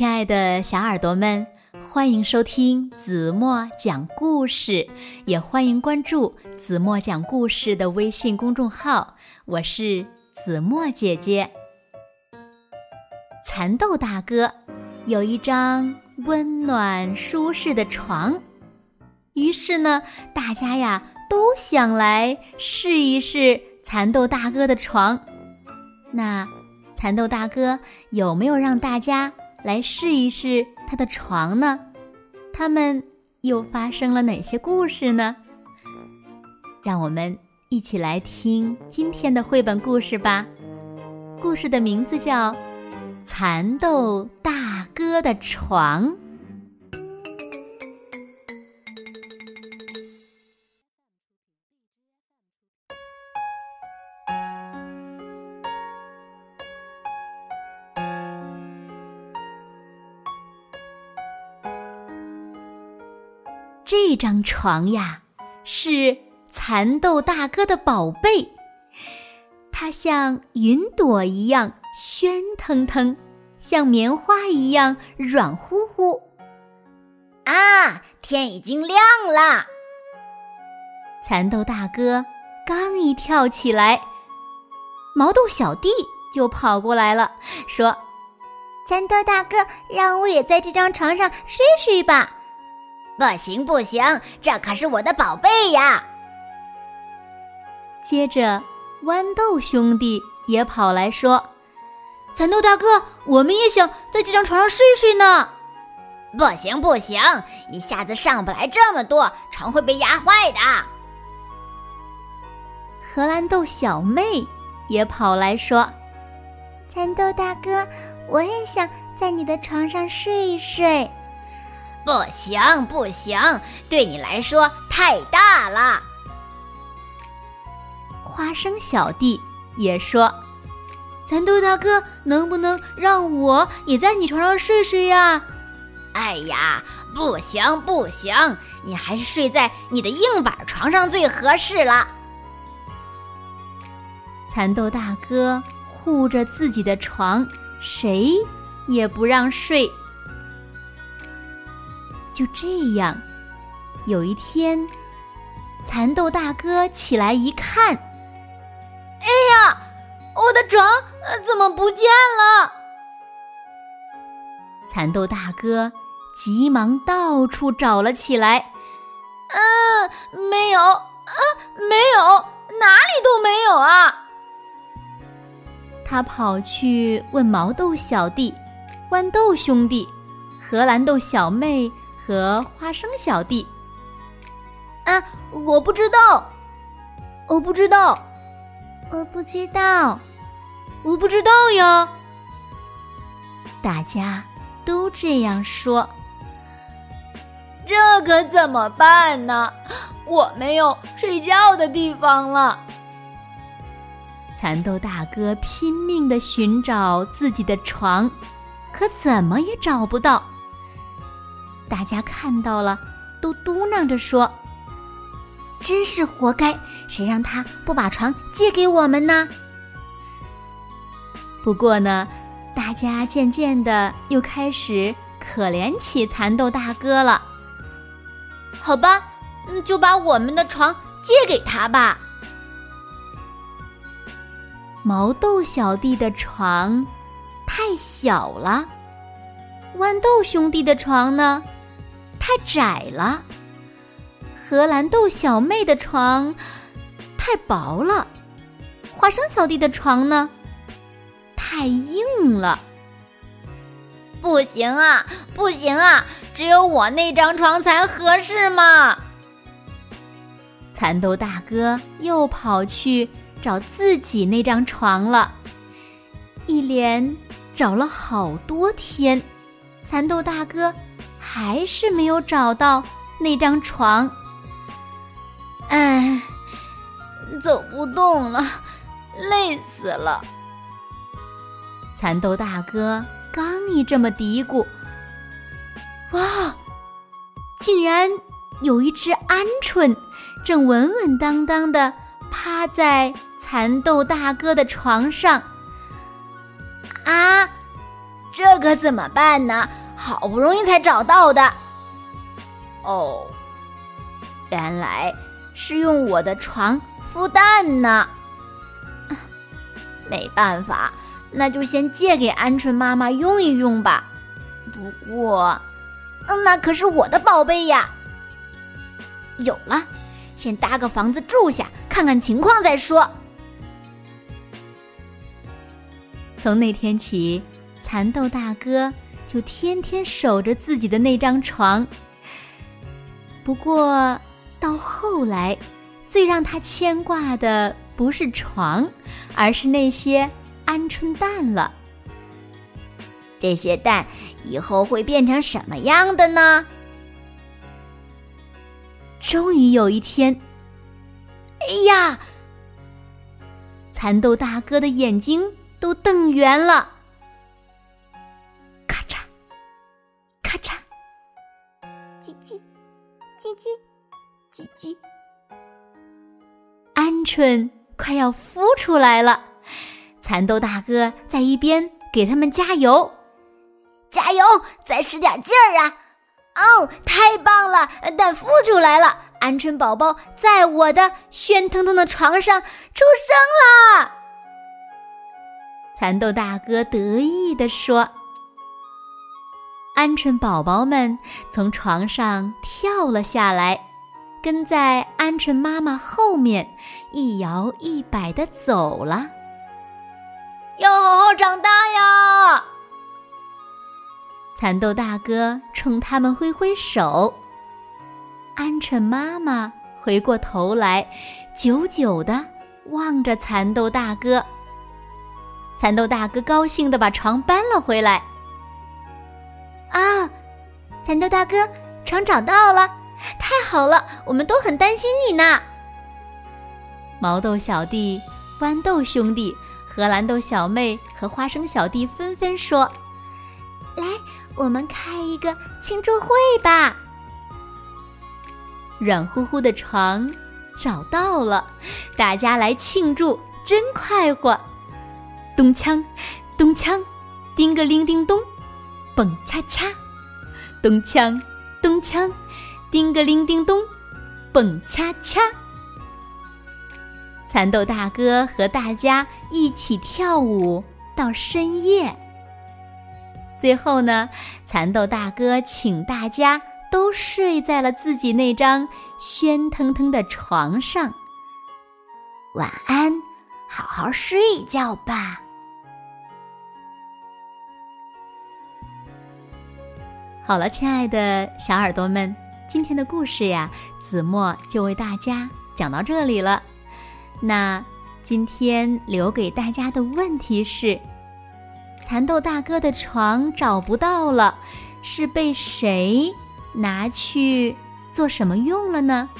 亲爱的小耳朵们，欢迎收听子墨讲故事，也欢迎关注子墨讲故事的微信公众号。我是子墨姐姐。蚕豆大哥有一张温暖舒适的床，于是呢，大家呀都想来试一试蚕豆大哥的床。那蚕豆大哥有没有让大家？来试一试他的床呢？他们又发生了哪些故事呢？让我们一起来听今天的绘本故事吧。故事的名字叫《蚕豆大哥的床》。这张床呀，是蚕豆大哥的宝贝，它像云朵一样喧腾腾，像棉花一样软乎乎。啊，天已经亮了！蚕豆大哥刚一跳起来，毛豆小弟就跑过来了，说：“蚕豆大哥，让我也在这张床上睡睡吧。”不行不行，这可是我的宝贝呀！接着，豌豆兄弟也跑来说：“蚕豆大哥，我们也想在这张床上睡睡呢。”不行不行，一下子上不来这么多，床会被压坏的。荷兰豆小妹也跑来说：“蚕豆大哥，我也想在你的床上睡一睡。”不行不行，对你来说太大了。花生小弟也说：“蚕豆大哥，能不能让我也在你床上睡睡呀？”哎呀，不行不行，你还是睡在你的硬板床上最合适了。蚕豆大哥护着自己的床，谁也不让睡。就这样，有一天，蚕豆大哥起来一看，哎呀，我的床怎么不见了？蚕豆大哥急忙到处找了起来，嗯，没有，啊，没有，哪里都没有啊！他跑去问毛豆小弟、豌豆兄弟、荷兰豆小妹。和花生小弟，啊，我不知道，我不知道，我不知道，我不知道呀！大家都这样说，这可怎么办呢？我没有睡觉的地方了。蚕豆大哥拼命的寻找自己的床，可怎么也找不到。大家看到了，都嘟囔着说：“真是活该！谁让他不把床借给我们呢？”不过呢，大家渐渐的又开始可怜起蚕豆大哥了。好吧，就把我们的床借给他吧。毛豆小弟的床太小了，豌豆兄弟的床呢？太窄了，荷兰豆小妹的床太薄了，花生小弟的床呢太硬了。不行啊，不行啊，只有我那张床才合适嘛！蚕豆大哥又跑去找自己那张床了，一连找了好多天，蚕豆大哥。还是没有找到那张床，唉，走不动了，累死了。蚕豆大哥刚一这么嘀咕，哇，竟然有一只鹌鹑正稳稳当当的趴在蚕豆大哥的床上。啊，这可怎么办呢？好不容易才找到的。哦，原来是用我的床孵蛋呢。没办法，那就先借给鹌鹑妈妈用一用吧。不过，嗯那可是我的宝贝呀。有了，先搭个房子住下，看看情况再说。从那天起，蚕豆大哥就天天守着自己的那张床。不过，到后来，最让他牵挂的不是床，而是那些鹌鹑蛋了。这些蛋以后会变成什么样的呢？终于有一天，哎呀！蚕豆大哥的眼睛都瞪圆了。叽叽，叽叽。鹌鹑快要孵出来了，蚕豆大哥在一边给他们加油，加油，再使点劲儿啊！哦，太棒了！蛋孵出来了，鹌鹑宝宝在我的喧腾腾的床上出生了。蚕豆大哥得意地说：“鹌鹑宝宝们从床上跳了下来，跟在鹌鹑妈妈后面一摇一摆地走了。要好好长大呀！”蚕豆大哥冲他们挥挥手，鹌鹑妈妈回过头来，久久的望着蚕豆大哥。蚕豆大哥高兴的把床搬了回来。啊，蚕豆大哥，床找到了，太好了！我们都很担心你呢。毛豆小弟、豌豆兄弟、荷兰豆小妹和花生小弟纷纷说：“来。”我们开一个庆祝会吧！软乎乎的床找到了，大家来庆祝，真快活！咚锵，咚锵，叮个铃叮咚，蹦恰恰！咚锵，咚锵，叮个铃叮咚，蹦恰恰！蚕豆大哥和大家一起跳舞到深夜。最后呢，蚕豆大哥请大家都睡在了自己那张喧腾腾的床上。晚安，好好睡一觉吧。好了，亲爱的小耳朵们，今天的故事呀，子墨就为大家讲到这里了。那今天留给大家的问题是。蚕豆大哥的床找不到了，是被谁拿去做什么用了呢？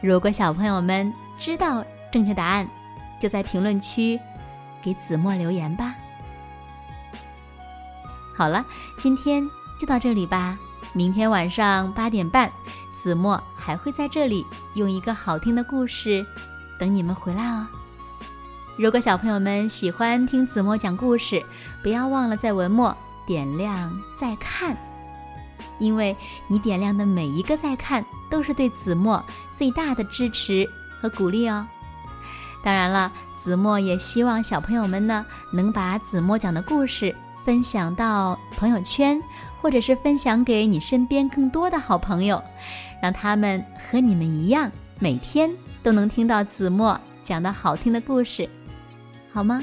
如果小朋友们知道正确答案，就在评论区给子墨留言吧。好了，今天就到这里吧。明天晚上八点半，子墨还会在这里用一个好听的故事等你们回来哦。如果小朋友们喜欢听子墨讲故事，不要忘了在文末点亮再看，因为你点亮的每一个再看，都是对子墨最大的支持和鼓励哦。当然了，子墨也希望小朋友们呢，能把子墨讲的故事分享到朋友圈，或者是分享给你身边更多的好朋友，让他们和你们一样，每天都能听到子墨讲的好听的故事。好吗？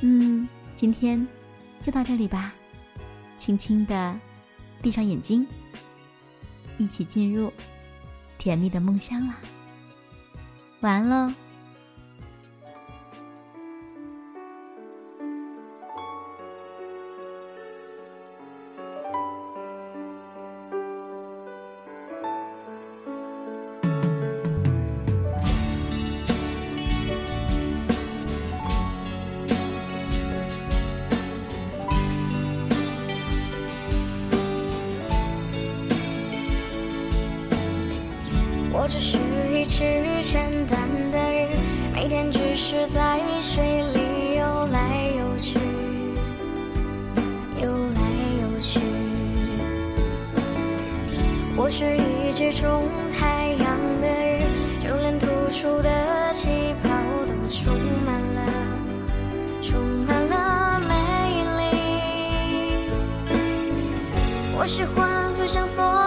嗯，今天就到这里吧。轻轻的闭上眼睛，一起进入甜蜜的梦乡啦。晚安喽。这是一只简单的鱼每天只是在水里游来游去游来游去。我是一只钟太阳的鱼就连吐出的气泡都充满了充满了美丽。我喜欢分享所